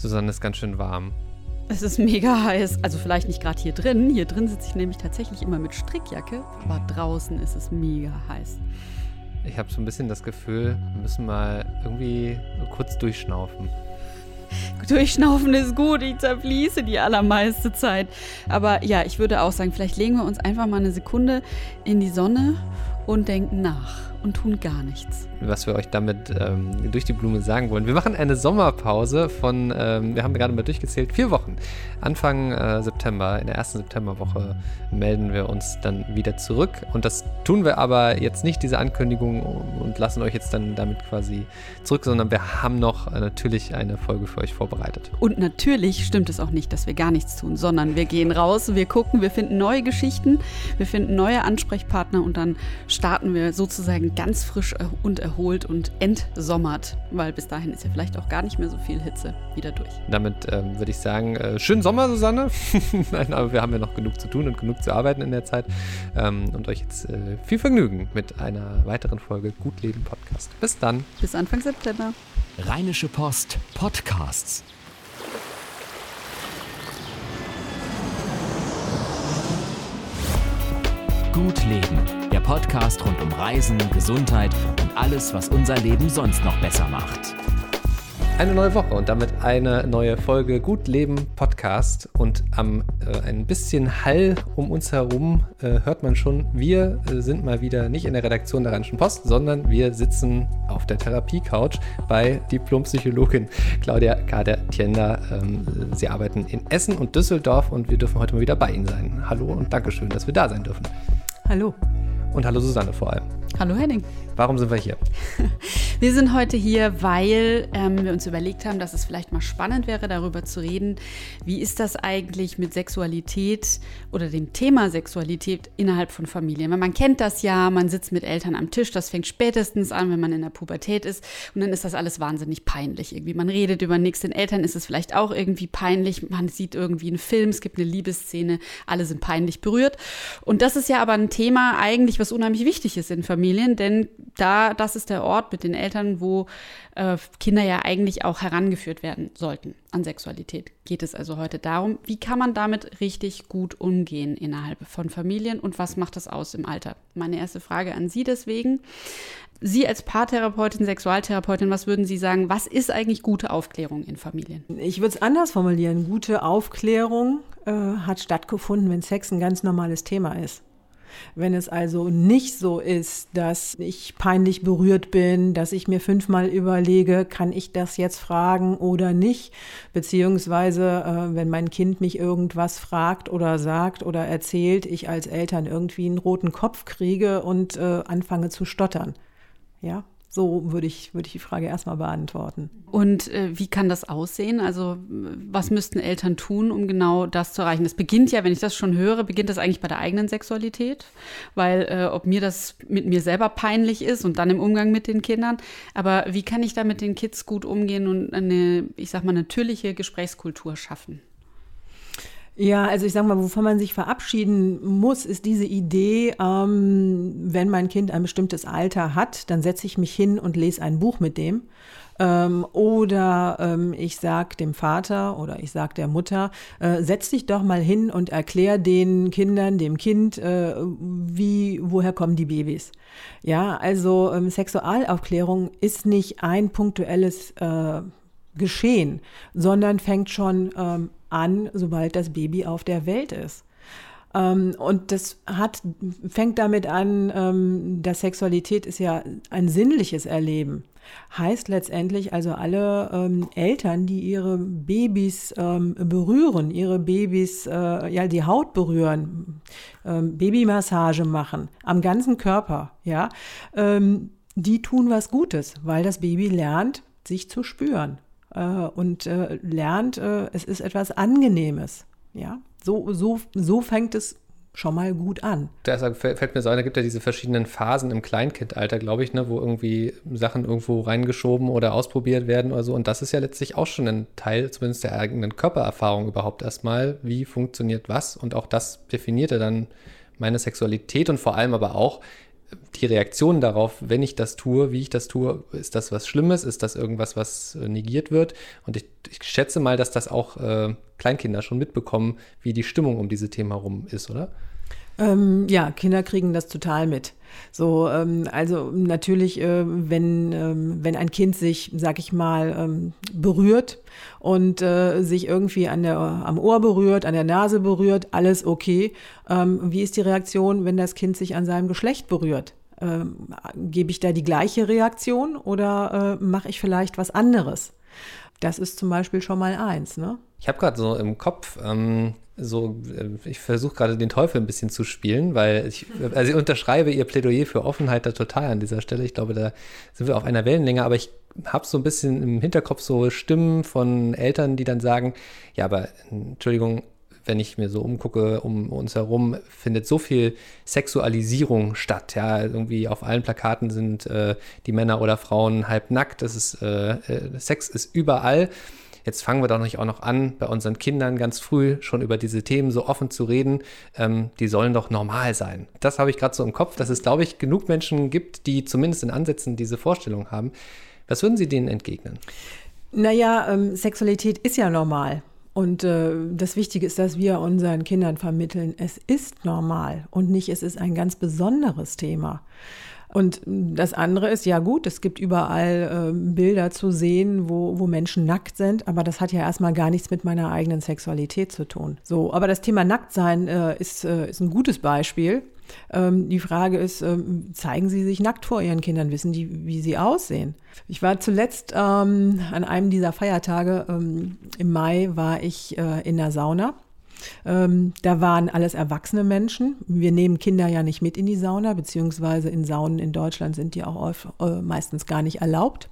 Susanne ist ganz schön warm. Es ist mega heiß. Also vielleicht nicht gerade hier drin. Hier drin sitze ich nämlich tatsächlich immer mit Strickjacke. Aber draußen ist es mega heiß. Ich habe so ein bisschen das Gefühl, wir müssen mal irgendwie kurz durchschnaufen. Durchschnaufen ist gut, ich zerfließe die allermeiste Zeit. Aber ja, ich würde auch sagen, vielleicht legen wir uns einfach mal eine Sekunde in die Sonne und denken nach und tun gar nichts. Was wir euch damit ähm, durch die Blume sagen wollen. Wir machen eine Sommerpause von, ähm, wir haben gerade mal durchgezählt, vier Wochen. Anfang äh, September, in der ersten Septemberwoche, melden wir uns dann wieder zurück. Und das tun wir aber jetzt nicht, diese Ankündigung, und lassen euch jetzt dann damit quasi zurück, sondern wir haben noch äh, natürlich eine Folge für euch vorbereitet. Und natürlich stimmt es auch nicht, dass wir gar nichts tun, sondern wir gehen raus, wir gucken, wir finden neue Geschichten, wir finden neue Ansprechpartner und dann starten wir sozusagen ganz frisch und erholt und entsommert, weil bis dahin ist ja vielleicht auch gar nicht mehr so viel Hitze wieder durch. Damit ähm, würde ich sagen, äh, schönen Sommer, Susanne. Nein, aber wir haben ja noch genug zu tun und genug zu arbeiten in der Zeit. Ähm, und euch jetzt äh, viel Vergnügen mit einer weiteren Folge Gut Leben Podcast. Bis dann. Bis Anfang September. Rheinische Post Podcasts. Gut Leben der Podcast rund um Reisen, Gesundheit und alles, was unser Leben sonst noch besser macht. Eine neue Woche und damit eine neue Folge Gut Leben Podcast. Und am äh, ein bisschen Hall um uns herum äh, hört man schon, wir äh, sind mal wieder nicht in der Redaktion der Rheinischen Post, sondern wir sitzen auf der Therapie-Couch bei Diplompsychologin Claudia Kader-Tiender. Ähm, sie arbeiten in Essen und Düsseldorf und wir dürfen heute mal wieder bei Ihnen sein. Hallo und Dankeschön, dass wir da sein dürfen. Hallo. Und hallo Susanne vor allem. Hallo Henning. Warum sind wir hier? Wir sind heute hier, weil ähm, wir uns überlegt haben, dass es vielleicht mal spannend wäre, darüber zu reden, wie ist das eigentlich mit Sexualität oder dem Thema Sexualität innerhalb von Familien. Weil man kennt das ja, man sitzt mit Eltern am Tisch, das fängt spätestens an, wenn man in der Pubertät ist und dann ist das alles wahnsinnig peinlich irgendwie. Man redet über nichts, den Eltern ist es vielleicht auch irgendwie peinlich, man sieht irgendwie einen Film, es gibt eine Liebesszene, alle sind peinlich berührt. Und das ist ja aber ein Thema eigentlich, was unheimlich wichtig ist in Familien, denn da, das ist der Ort mit den Eltern, wo äh, Kinder ja eigentlich auch herangeführt werden sollten an Sexualität. Geht es also heute darum, wie kann man damit richtig gut umgehen innerhalb von Familien und was macht das aus im Alter? Meine erste Frage an Sie deswegen. Sie als Paartherapeutin, Sexualtherapeutin, was würden Sie sagen, was ist eigentlich gute Aufklärung in Familien? Ich würde es anders formulieren. Gute Aufklärung äh, hat stattgefunden, wenn Sex ein ganz normales Thema ist. Wenn es also nicht so ist, dass ich peinlich berührt bin, dass ich mir fünfmal überlege, kann ich das jetzt fragen oder nicht, beziehungsweise äh, wenn mein Kind mich irgendwas fragt oder sagt oder erzählt, ich als Eltern irgendwie einen roten Kopf kriege und äh, anfange zu stottern. Ja, so würde ich, würde ich die Frage erstmal beantworten. Und äh, wie kann das aussehen? Also was müssten Eltern tun, um genau das zu erreichen? Das beginnt ja, wenn ich das schon höre, beginnt das eigentlich bei der eigenen Sexualität, weil äh, ob mir das mit mir selber peinlich ist und dann im Umgang mit den Kindern. Aber wie kann ich da mit den Kids gut umgehen und eine, ich sag mal, natürliche Gesprächskultur schaffen? Ja, also ich sage mal, wovon man sich verabschieden muss, ist diese Idee, ähm, wenn mein Kind ein bestimmtes Alter hat, dann setze ich mich hin und lese ein Buch mit dem. Ähm, oder ähm, ich sage dem Vater oder ich sage der Mutter, äh, setz dich doch mal hin und erklär den Kindern, dem Kind, äh, wie, woher kommen die Babys. Ja, also ähm, Sexualaufklärung ist nicht ein punktuelles äh, Geschehen, sondern fängt schon ähm, an, sobald das Baby auf der Welt ist. Ähm, und das hat, fängt damit an, ähm, dass Sexualität ist ja ein sinnliches Erleben. Heißt letztendlich also alle ähm, Eltern, die ihre Babys berühren, ihre Babys, äh, ja, die Haut berühren, Babymassage machen, am ganzen Körper, ja, die tun was Gutes, weil das Baby lernt, sich zu spüren und äh, lernt, äh, es ist etwas Angenehmes. Ja, so, so, so fängt es schon mal gut an. Deshalb fällt mir so ein, da gibt ja diese verschiedenen Phasen im Kleinkindalter, glaube ich, ne, wo irgendwie Sachen irgendwo reingeschoben oder ausprobiert werden oder so. Und das ist ja letztlich auch schon ein Teil zumindest der eigenen Körpererfahrung überhaupt erstmal. Wie funktioniert was? Und auch das definierte dann meine Sexualität und vor allem aber auch, die Reaktion darauf, wenn ich das tue, wie ich das tue, ist das was Schlimmes, ist das irgendwas, was äh, negiert wird? Und ich, ich schätze mal, dass das auch äh, Kleinkinder schon mitbekommen, wie die Stimmung um diese Themen herum ist, oder? Ähm, ja, Kinder kriegen das total mit. So, ähm, also natürlich, äh, wenn, ähm, wenn ein Kind sich, sag ich mal, ähm, berührt und äh, sich irgendwie an der, am Ohr berührt, an der Nase berührt, alles okay. Ähm, wie ist die Reaktion, wenn das Kind sich an seinem Geschlecht berührt? Ähm, gebe ich da die gleiche Reaktion oder äh, mache ich vielleicht was anderes? Das ist zum Beispiel schon mal eins, ne? Ich habe gerade so im Kopf, ähm, so, äh, ich versuche gerade den Teufel ein bisschen zu spielen, weil ich, also ich unterschreibe ihr Plädoyer für Offenheit da total an dieser Stelle. Ich glaube, da sind wir auf einer Wellenlänge, aber ich habe so ein bisschen im Hinterkopf so Stimmen von Eltern, die dann sagen, ja, aber Entschuldigung, wenn ich mir so umgucke, um uns herum, findet so viel Sexualisierung statt. Ja, irgendwie auf allen Plakaten sind äh, die Männer oder Frauen halb nackt. Das ist, äh, äh Sex ist überall. Jetzt fangen wir doch nicht auch noch an, bei unseren Kindern ganz früh schon über diese Themen so offen zu reden. Ähm, die sollen doch normal sein. Das habe ich gerade so im Kopf, dass es, glaube ich, genug Menschen gibt, die zumindest in Ansätzen diese Vorstellung haben. Was würden Sie denen entgegnen? Naja, ähm, Sexualität ist ja normal. Und äh, das Wichtige ist, dass wir unseren Kindern vermitteln, es ist normal und nicht, es ist ein ganz besonderes Thema. Und das andere ist, ja gut, es gibt überall äh, Bilder zu sehen, wo, wo Menschen nackt sind, aber das hat ja erstmal gar nichts mit meiner eigenen Sexualität zu tun. So, aber das Thema Nacktsein äh, ist, äh, ist ein gutes Beispiel. Ähm, die Frage ist, ähm, zeigen Sie sich nackt vor Ihren Kindern? Wissen die, wie sie aussehen? Ich war zuletzt ähm, an einem dieser Feiertage ähm, im Mai war ich äh, in der Sauna ähm, da waren alles erwachsene Menschen. Wir nehmen Kinder ja nicht mit in die Sauna, beziehungsweise in Saunen in Deutschland sind die auch äh, meistens gar nicht erlaubt.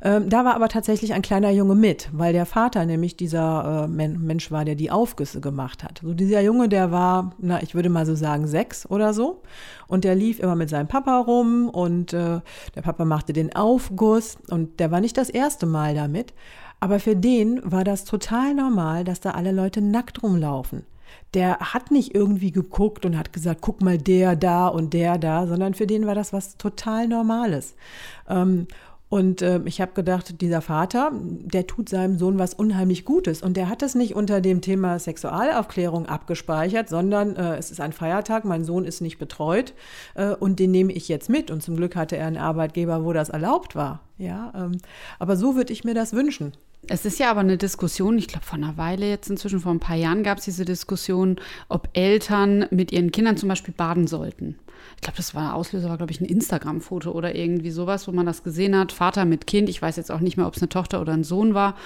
Ähm, da war aber tatsächlich ein kleiner Junge mit, weil der Vater nämlich dieser äh, Mensch war, der die Aufgüsse gemacht hat. So dieser Junge, der war, na, ich würde mal so sagen, sechs oder so. Und der lief immer mit seinem Papa rum und äh, der Papa machte den Aufguss und der war nicht das erste Mal damit. Aber für den war das total normal, dass da alle Leute nackt rumlaufen. Der hat nicht irgendwie geguckt und hat gesagt, guck mal der da und der da, sondern für den war das was total Normales. Ähm, und äh, ich habe gedacht, dieser Vater, der tut seinem Sohn was unheimlich Gutes. Und der hat es nicht unter dem Thema Sexualaufklärung abgespeichert, sondern äh, es ist ein Feiertag, mein Sohn ist nicht betreut äh, und den nehme ich jetzt mit. Und zum Glück hatte er einen Arbeitgeber, wo das erlaubt war. Ja, ähm, aber so würde ich mir das wünschen. Es ist ja aber eine Diskussion, ich glaube, vor einer Weile jetzt inzwischen, vor ein paar Jahren gab es diese Diskussion, ob Eltern mit ihren Kindern zum Beispiel baden sollten ich glaube, das war Auslöser, war, glaube ich, ein Instagram-Foto oder irgendwie sowas, wo man das gesehen hat. Vater mit Kind. Ich weiß jetzt auch nicht mehr, ob es eine Tochter oder ein Sohn war.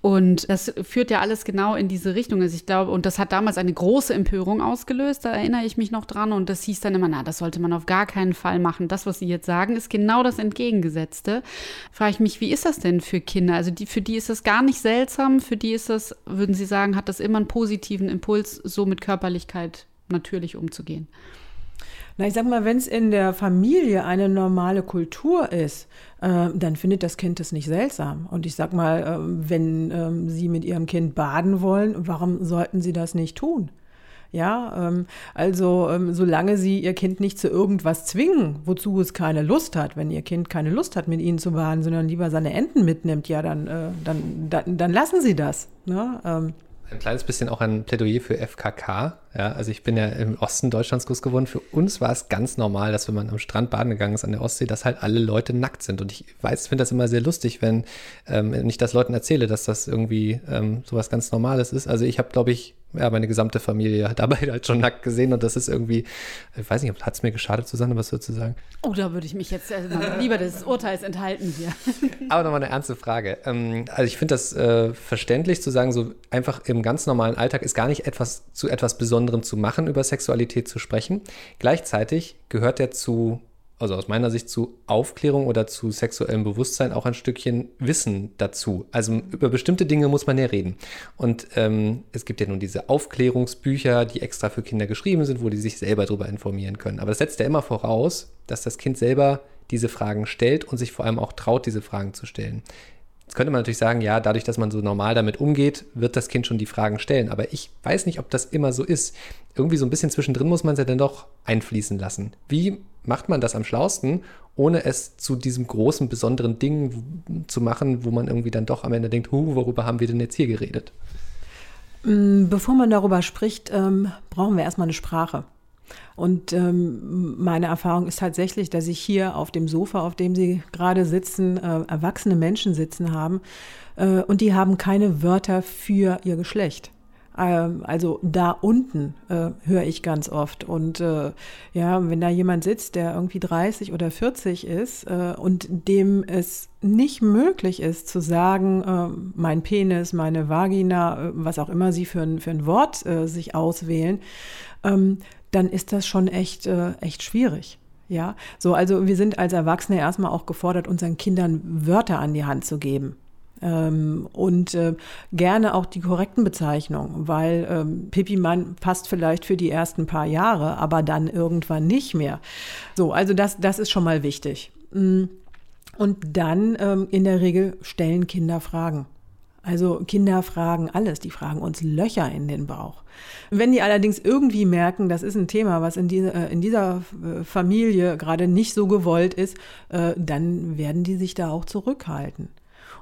Und das führt ja alles genau in diese Richtung. Also ich glaube, und das hat damals eine große Empörung ausgelöst, da erinnere ich mich noch dran. Und das hieß dann immer, na, das sollte man auf gar keinen Fall machen. Das, was Sie jetzt sagen, ist genau das Entgegengesetzte. Frage ich mich, wie ist das denn für Kinder? Also die, für die ist das gar nicht seltsam. Für die ist das, würden Sie sagen, hat das immer einen positiven Impuls, so mit Körperlichkeit natürlich umzugehen. Na, ich sag mal, wenn es in der Familie eine normale Kultur ist, äh, dann findet das Kind das nicht seltsam. Und ich sag mal, äh, wenn äh, Sie mit Ihrem Kind baden wollen, warum sollten Sie das nicht tun? Ja, ähm, also ähm, solange Sie Ihr Kind nicht zu irgendwas zwingen, wozu es keine Lust hat, wenn Ihr Kind keine Lust hat, mit Ihnen zu baden, sondern lieber seine Enten mitnimmt, ja, dann, äh, dann, dann, dann lassen Sie das. Ne? Ähm, ein kleines bisschen auch ein Plädoyer für FKK. Ja, also ich bin ja im Osten Deutschlands groß geworden. Für uns war es ganz normal, dass wenn man am Strand baden gegangen ist an der Ostsee, dass halt alle Leute nackt sind. Und ich weiß, finde das immer sehr lustig, wenn ähm, ich das Leuten erzähle, dass das irgendwie ähm, sowas ganz Normales ist. Also ich habe, glaube ich, ja, meine gesamte Familie dabei halt schon nackt gesehen und das ist irgendwie, ich weiß nicht, hat es mir geschadet, Susanne, was würdest du sagen? Oh, da würde ich mich jetzt also lieber des Urteils enthalten hier. Aber nochmal eine ernste Frage. Ähm, also ich finde das äh, verständlich zu sagen, so einfach im ganz normalen Alltag ist gar nicht etwas zu etwas Besonderem zu machen, über Sexualität zu sprechen. Gleichzeitig gehört der zu also aus meiner Sicht zu Aufklärung oder zu sexuellem Bewusstsein auch ein Stückchen Wissen dazu. Also über bestimmte Dinge muss man ja reden. Und ähm, es gibt ja nun diese Aufklärungsbücher, die extra für Kinder geschrieben sind, wo die sich selber darüber informieren können. Aber das setzt ja immer voraus, dass das Kind selber diese Fragen stellt und sich vor allem auch traut, diese Fragen zu stellen. Jetzt könnte man natürlich sagen, ja, dadurch, dass man so normal damit umgeht, wird das Kind schon die Fragen stellen. Aber ich weiß nicht, ob das immer so ist. Irgendwie so ein bisschen zwischendrin muss man es ja dann doch einfließen lassen. Wie macht man das am schlausten, ohne es zu diesem großen, besonderen Ding zu machen, wo man irgendwie dann doch am Ende denkt, huh, worüber haben wir denn jetzt hier geredet? Mm, bevor man darüber spricht, ähm, brauchen wir erstmal eine Sprache. Und ähm, meine Erfahrung ist tatsächlich, dass ich hier auf dem Sofa, auf dem Sie gerade sitzen, äh, erwachsene Menschen sitzen haben äh, und die haben keine Wörter für ihr Geschlecht. Ähm, also da unten äh, höre ich ganz oft. Und äh, ja, wenn da jemand sitzt, der irgendwie 30 oder 40 ist äh, und dem es nicht möglich ist zu sagen, äh, mein Penis, meine Vagina, äh, was auch immer sie für ein, für ein Wort äh, sich auswählen, ähm, dann ist das schon echt, echt schwierig. Ja, so, also wir sind als Erwachsene erstmal auch gefordert, unseren Kindern Wörter an die Hand zu geben. Ähm, und äh, gerne auch die korrekten Bezeichnungen, weil ähm, Pipi-Mann passt vielleicht für die ersten paar Jahre, aber dann irgendwann nicht mehr. So, also das, das ist schon mal wichtig. Mm. Und dann ähm, in der Regel stellen Kinder Fragen. Also Kinder fragen alles, die fragen uns Löcher in den Bauch. Wenn die allerdings irgendwie merken, das ist ein Thema, was in, diese, äh, in dieser äh, Familie gerade nicht so gewollt ist, äh, dann werden die sich da auch zurückhalten.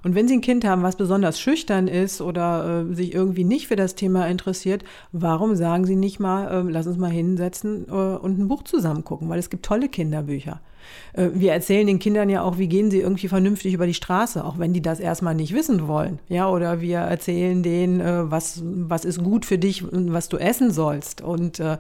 Und wenn Sie ein Kind haben, was besonders schüchtern ist oder sich irgendwie nicht für das Thema interessiert, warum sagen Sie nicht mal, lass uns mal hinsetzen und ein Buch zusammen gucken, weil es gibt tolle Kinderbücher. Äh, wir erzählen den Kindern ja auch, wie gehen sie irgendwie vernünftig über die Straße, auch wenn die das erstmal nicht wissen wollen. Ja, oder wir erzählen denen, äh, was, was ist gut für dich, was du essen sollst. Und äh,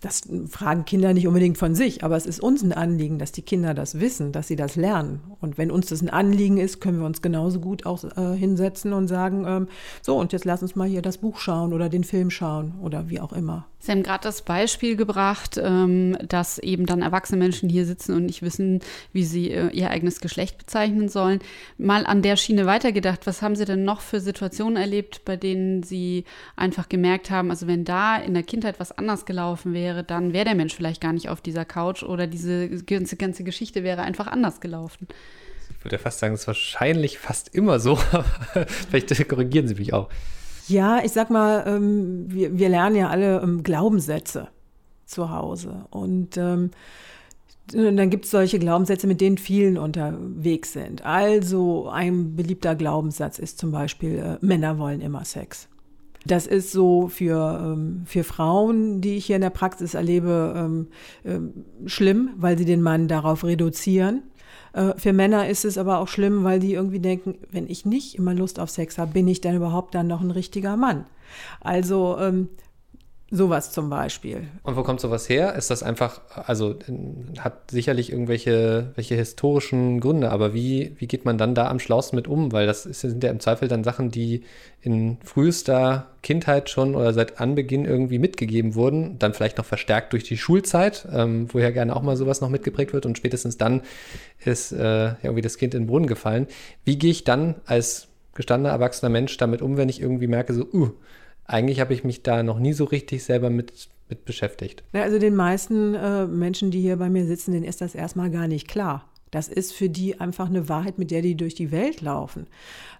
das fragen Kinder nicht unbedingt von sich, aber es ist uns ein Anliegen, dass die Kinder das wissen, dass sie das lernen. Und wenn uns das ein Anliegen ist, können wir uns genauso gut auch hinsetzen und sagen, ähm, so, und jetzt lass uns mal hier das Buch schauen oder den Film schauen oder wie auch immer. Sie haben gerade das Beispiel gebracht, ähm, dass eben dann erwachsene Menschen hier sitzen und nicht wissen, wie sie äh, ihr eigenes Geschlecht bezeichnen sollen. Mal an der Schiene weitergedacht, was haben Sie denn noch für Situationen erlebt, bei denen Sie einfach gemerkt haben, also wenn da in der Kindheit was anders gelaufen wäre, dann wäre der Mensch vielleicht gar nicht auf dieser Couch oder diese ganze, ganze Geschichte wäre einfach anders gelaufen. Ich würde fast sagen, es ist wahrscheinlich fast immer so, aber vielleicht korrigieren Sie mich auch. Ja, ich sag mal, ähm, wir, wir lernen ja alle ähm, Glaubenssätze zu Hause. Und ähm, dann gibt es solche Glaubenssätze, mit denen vielen unterwegs sind. Also ein beliebter Glaubenssatz ist zum Beispiel, äh, Männer wollen immer Sex. Das ist so für, ähm, für Frauen, die ich hier in der Praxis erlebe, ähm, äh, schlimm, weil sie den Mann darauf reduzieren. Äh, für Männer ist es aber auch schlimm, weil die irgendwie denken, wenn ich nicht immer Lust auf Sex habe, bin ich denn überhaupt dann noch ein richtiger Mann? Also ähm, Sowas zum Beispiel. Und wo kommt sowas her? Ist das einfach, also hat sicherlich irgendwelche welche historischen Gründe, aber wie, wie geht man dann da am schlausten mit um? Weil das sind ja im Zweifel dann Sachen, die in frühester Kindheit schon oder seit Anbeginn irgendwie mitgegeben wurden, dann vielleicht noch verstärkt durch die Schulzeit, ähm, wo ja gerne auch mal sowas noch mitgeprägt wird und spätestens dann ist äh, irgendwie das Kind in den Brunnen gefallen. Wie gehe ich dann als gestandener erwachsener Mensch damit um, wenn ich irgendwie merke, so, uh, eigentlich habe ich mich da noch nie so richtig selber mit, mit beschäftigt. Ja, also den meisten äh, Menschen, die hier bei mir sitzen, denen ist das erstmal gar nicht klar. Das ist für die einfach eine Wahrheit, mit der die durch die Welt laufen.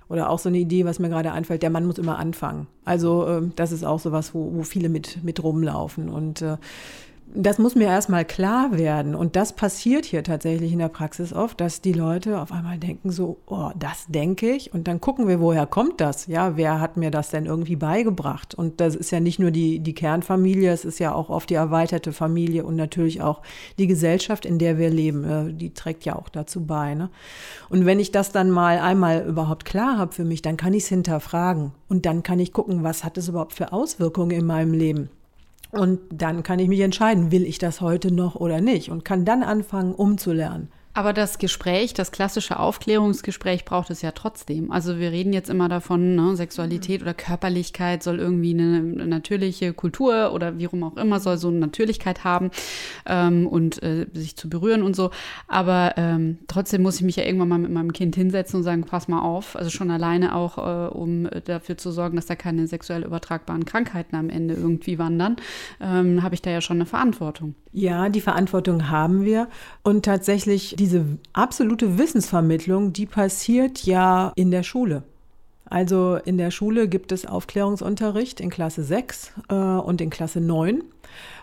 Oder auch so eine Idee, was mir gerade einfällt, der Mann muss immer anfangen. Also äh, das ist auch so was, wo, wo viele mit, mit rumlaufen. Und äh, das muss mir erstmal klar werden. Und das passiert hier tatsächlich in der Praxis oft, dass die Leute auf einmal denken so, oh, das denke ich. Und dann gucken wir, woher kommt das? Ja, wer hat mir das denn irgendwie beigebracht? Und das ist ja nicht nur die, die Kernfamilie, es ist ja auch oft die erweiterte Familie und natürlich auch die Gesellschaft, in der wir leben. Äh, die trägt ja auch dazu bei. Ne? Und wenn ich das dann mal einmal überhaupt klar habe für mich, dann kann ich es hinterfragen. Und dann kann ich gucken, was hat es überhaupt für Auswirkungen in meinem Leben? Und dann kann ich mich entscheiden, will ich das heute noch oder nicht und kann dann anfangen, umzulernen. Aber das Gespräch, das klassische Aufklärungsgespräch braucht es ja trotzdem. Also wir reden jetzt immer davon, ne, Sexualität oder Körperlichkeit soll irgendwie eine, natürliche Kultur oder wie rum auch immer soll so eine Natürlichkeit haben ähm, und äh, sich zu berühren und so. Aber ähm, trotzdem muss ich mich ja irgendwann mal mit meinem Kind hinsetzen und sagen, pass mal auf. Also schon alleine auch, äh, um dafür zu sorgen, dass da keine sexuell übertragbaren Krankheiten am Ende irgendwie wandern, ähm, habe ich da ja schon eine Verantwortung. Ja, die Verantwortung haben wir. Und tatsächlich diese absolute Wissensvermittlung, die passiert ja in der Schule. Also in der Schule gibt es Aufklärungsunterricht in Klasse 6 äh, und in Klasse 9.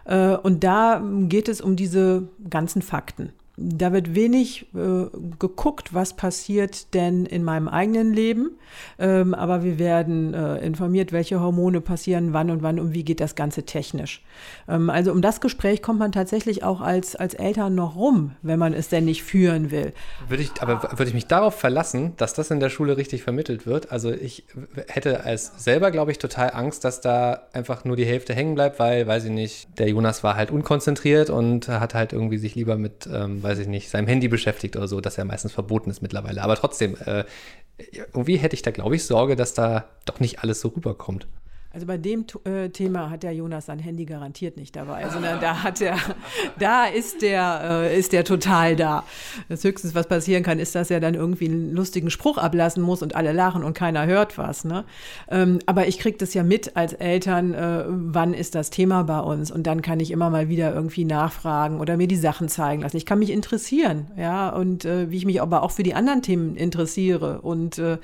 Äh, und da geht es um diese ganzen Fakten. Da wird wenig äh, geguckt, was passiert denn in meinem eigenen Leben. Ähm, aber wir werden äh, informiert, welche Hormone passieren, wann und wann und wie geht das Ganze technisch. Ähm, also um das Gespräch kommt man tatsächlich auch als, als Eltern noch rum, wenn man es denn nicht führen will. Würde ich, aber würde ich mich darauf verlassen, dass das in der Schule richtig vermittelt wird? Also ich hätte als selber, glaube ich, total Angst, dass da einfach nur die Hälfte hängen bleibt, weil, weiß ich nicht, der Jonas war halt unkonzentriert und hat halt irgendwie sich lieber mit, ähm, weiß ich nicht, seinem Handy beschäftigt oder so, das ja meistens verboten ist mittlerweile. Aber trotzdem, äh, irgendwie hätte ich da, glaube ich, Sorge, dass da doch nicht alles so rüberkommt. Also bei dem äh, Thema hat der Jonas sein Handy garantiert nicht dabei, sondern da hat er, da ist der, äh, ist der total da. Das höchstens, was passieren kann, ist, dass er dann irgendwie einen lustigen Spruch ablassen muss und alle lachen und keiner hört was. Ne? Ähm, aber ich kriege das ja mit als Eltern, äh, wann ist das Thema bei uns? Und dann kann ich immer mal wieder irgendwie nachfragen oder mir die Sachen zeigen lassen. Ich kann mich interessieren, ja, und äh, wie ich mich aber auch für die anderen Themen interessiere und äh,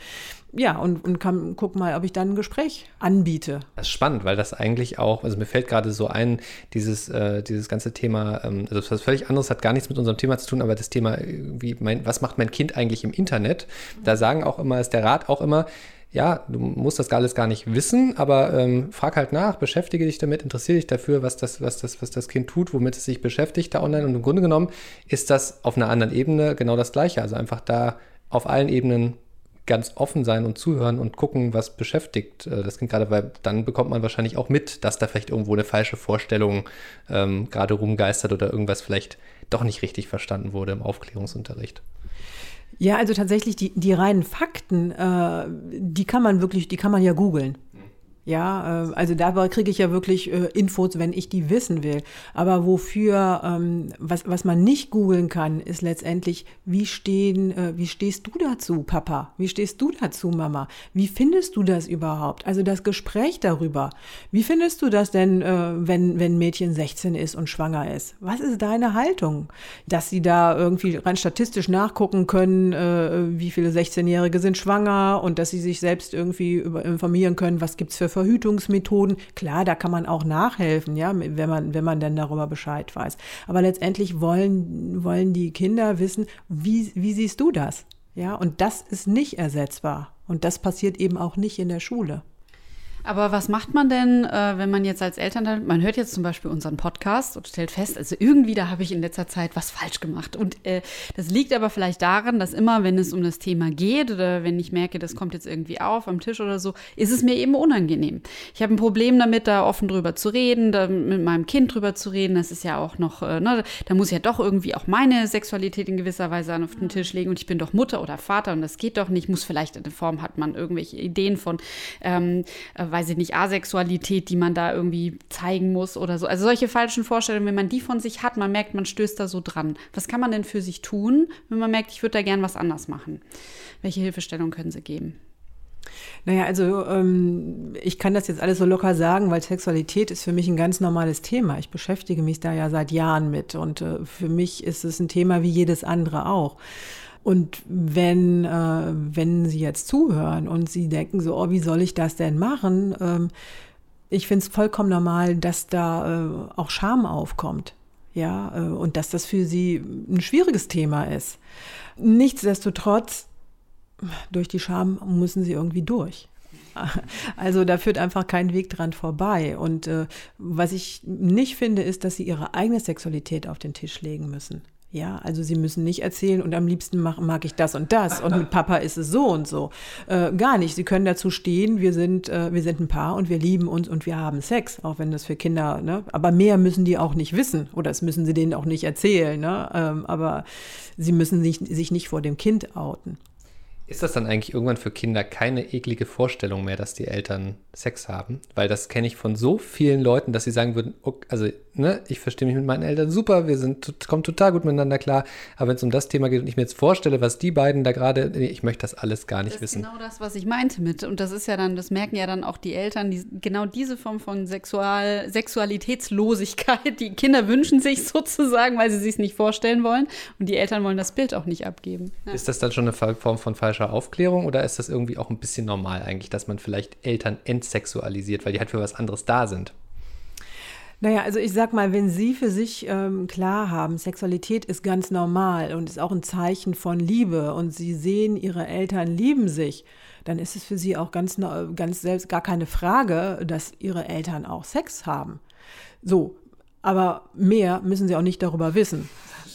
ja, und, und kann, guck mal, ob ich dann ein Gespräch anbiete. Das ist spannend, weil das eigentlich auch, also mir fällt gerade so ein, dieses, äh, dieses ganze Thema, ähm, also was völlig anderes hat gar nichts mit unserem Thema zu tun, aber das Thema, wie mein, was macht mein Kind eigentlich im Internet? Da sagen auch immer, ist der Rat auch immer, ja, du musst das alles gar nicht wissen, aber ähm, frag halt nach, beschäftige dich damit, interessiere dich dafür, was das, was, das, was das Kind tut, womit es sich beschäftigt da online. Und im Grunde genommen ist das auf einer anderen Ebene genau das Gleiche. Also einfach da auf allen Ebenen ganz offen sein und zuhören und gucken, was beschäftigt äh, das Kind gerade, weil dann bekommt man wahrscheinlich auch mit, dass da vielleicht irgendwo eine falsche Vorstellung ähm, gerade rumgeistert oder irgendwas vielleicht doch nicht richtig verstanden wurde im Aufklärungsunterricht. Ja, also tatsächlich die, die reinen Fakten, äh, die kann man wirklich, die kann man ja googeln. Ja, äh, also dabei kriege ich ja wirklich äh, Infos, wenn ich die wissen will. Aber wofür, ähm, was, was man nicht googeln kann, ist letztendlich, wie stehen, äh, wie stehst du dazu, Papa? Wie stehst du dazu, Mama? Wie findest du das überhaupt? Also das Gespräch darüber. Wie findest du das denn, wenn, wenn Mädchen 16 ist und schwanger ist? Was ist deine Haltung? Dass sie da irgendwie rein statistisch nachgucken können, wie viele 16-Jährige sind schwanger und dass sie sich selbst irgendwie informieren können, was gibt's für Verhütungsmethoden. Klar, da kann man auch nachhelfen, ja, wenn man, wenn man denn darüber Bescheid weiß. Aber letztendlich wollen, wollen die Kinder wissen, wie, wie siehst du das? Ja, und das ist nicht ersetzbar. Und das passiert eben auch nicht in der Schule. Aber was macht man denn, äh, wenn man jetzt als Eltern, man hört jetzt zum Beispiel unseren Podcast und stellt fest, also irgendwie da habe ich in letzter Zeit was falsch gemacht. Und äh, das liegt aber vielleicht daran, dass immer, wenn es um das Thema geht oder wenn ich merke, das kommt jetzt irgendwie auf am Tisch oder so, ist es mir eben unangenehm. Ich habe ein Problem damit, da offen drüber zu reden, da mit meinem Kind drüber zu reden. Das ist ja auch noch, äh, ne, da muss ich ja doch irgendwie auch meine Sexualität in gewisser Weise auf den Tisch legen und ich bin doch Mutter oder Vater und das geht doch nicht. Muss vielleicht in der Form hat man irgendwelche Ideen von ähm, äh, weiß ich nicht, Asexualität, die man da irgendwie zeigen muss oder so. Also solche falschen Vorstellungen, wenn man die von sich hat, man merkt, man stößt da so dran. Was kann man denn für sich tun, wenn man merkt, ich würde da gern was anders machen? Welche Hilfestellung können Sie geben? Naja, also ähm, ich kann das jetzt alles so locker sagen, weil Sexualität ist für mich ein ganz normales Thema. Ich beschäftige mich da ja seit Jahren mit und äh, für mich ist es ein Thema wie jedes andere auch. Und wenn, äh, wenn Sie jetzt zuhören und Sie denken so, oh, wie soll ich das denn machen? Ähm, ich finde es vollkommen normal, dass da äh, auch Scham aufkommt. Ja, äh, und dass das für Sie ein schwieriges Thema ist. Nichtsdestotrotz, durch die Scham müssen Sie irgendwie durch. Also da führt einfach kein Weg dran vorbei. Und äh, was ich nicht finde, ist, dass sie ihre eigene Sexualität auf den Tisch legen müssen. Ja, also sie müssen nicht erzählen und am liebsten mag, mag ich das und das und mit Papa ist es so und so. Äh, gar nicht. Sie können dazu stehen, wir sind, äh, wir sind ein Paar und wir lieben uns und wir haben Sex, auch wenn das für Kinder, ne? Aber mehr müssen die auch nicht wissen oder das müssen sie denen auch nicht erzählen, ne? Ähm, aber sie müssen sich, sich nicht vor dem Kind outen. Ist das dann eigentlich irgendwann für Kinder keine eklige Vorstellung mehr, dass die Eltern Sex haben? Weil das kenne ich von so vielen Leuten, dass sie sagen würden, okay, also ne, ich verstehe mich mit meinen Eltern super, wir sind, kommen total gut miteinander klar. Aber wenn es um das Thema geht und ich mir jetzt vorstelle, was die beiden da gerade, nee, ich möchte das alles gar nicht das wissen. ist genau das, was ich meinte mit. Und das ist ja dann, das merken ja dann auch die Eltern, die, genau diese Form von Sexual, Sexualitätslosigkeit. Die Kinder wünschen sich sozusagen, weil sie sich nicht vorstellen wollen. Und die Eltern wollen das Bild auch nicht abgeben. Ja. Ist das dann schon eine Form von falscher Aufklärung oder ist das irgendwie auch ein bisschen normal eigentlich, dass man vielleicht Eltern entsexualisiert, weil die halt für was anderes da sind? Naja, also ich sag mal, wenn Sie für sich ähm, klar haben, Sexualität ist ganz normal und ist auch ein Zeichen von Liebe und Sie sehen, Ihre Eltern lieben sich, dann ist es für Sie auch ganz, ganz selbst gar keine Frage, dass Ihre Eltern auch Sex haben. So, aber mehr müssen Sie auch nicht darüber wissen.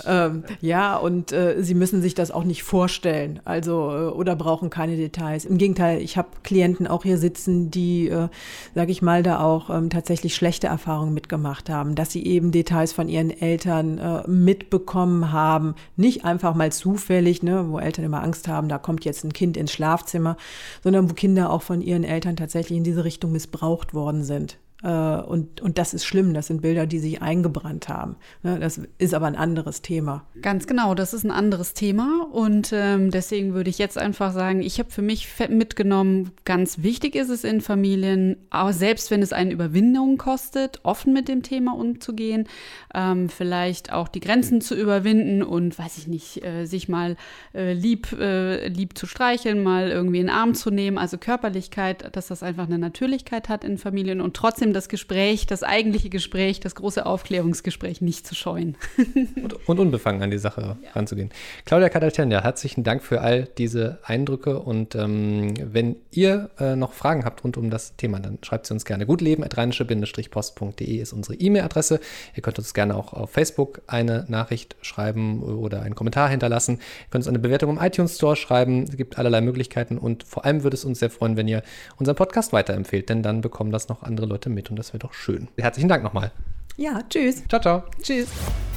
Ähm, ja, und äh, sie müssen sich das auch nicht vorstellen, also äh, oder brauchen keine Details. Im Gegenteil, ich habe Klienten auch hier sitzen, die, äh, sage ich mal, da auch ähm, tatsächlich schlechte Erfahrungen mitgemacht haben, dass sie eben Details von ihren Eltern äh, mitbekommen haben, nicht einfach mal zufällig, ne, wo Eltern immer Angst haben, da kommt jetzt ein Kind ins Schlafzimmer, sondern wo Kinder auch von ihren Eltern tatsächlich in diese Richtung missbraucht worden sind. Äh, und, und das ist schlimm, das sind Bilder, die sich eingebrannt haben. Ne, das ist aber ein anderes Thema. Ganz genau, das ist ein anderes Thema. Und ähm, deswegen würde ich jetzt einfach sagen, ich habe für mich mitgenommen, ganz wichtig ist es in Familien, auch selbst wenn es eine Überwindung kostet, offen mit dem Thema umzugehen, ähm, vielleicht auch die Grenzen zu überwinden und, weiß ich nicht, äh, sich mal äh, lieb, äh, lieb zu streicheln, mal irgendwie in den Arm zu nehmen. Also Körperlichkeit, dass das einfach eine Natürlichkeit hat in Familien und trotzdem trotzdem das Gespräch, das eigentliche Gespräch, das große Aufklärungsgespräch nicht zu scheuen. und, und, unbefangen an die Sache ja. ranzugehen. Claudia Kadatenja, herzlichen Dank für all diese Eindrücke und ähm, wenn ihr äh, noch Fragen habt rund um das Thema, dann schreibt sie uns gerne. gutleben.rheinische-post.de ist unsere E-Mail-Adresse. Ihr könnt uns gerne auch auf Facebook eine Nachricht schreiben oder einen Kommentar hinterlassen. Ihr könnt uns eine Bewertung im iTunes Store schreiben. Es gibt allerlei Möglichkeiten und vor allem würde es uns sehr freuen, wenn ihr unseren Podcast weiterempfehlt, denn dann bekommen das noch andere Leute mit mit und das wäre doch schön. Herzlichen Dank nochmal. Ja, tschüss. Ciao, ciao. Tschüss.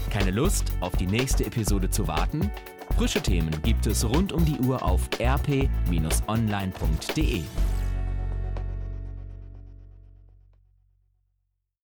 Keine Lust, auf die nächste Episode zu warten? Frische Themen gibt es rund um die Uhr auf rp-online.de.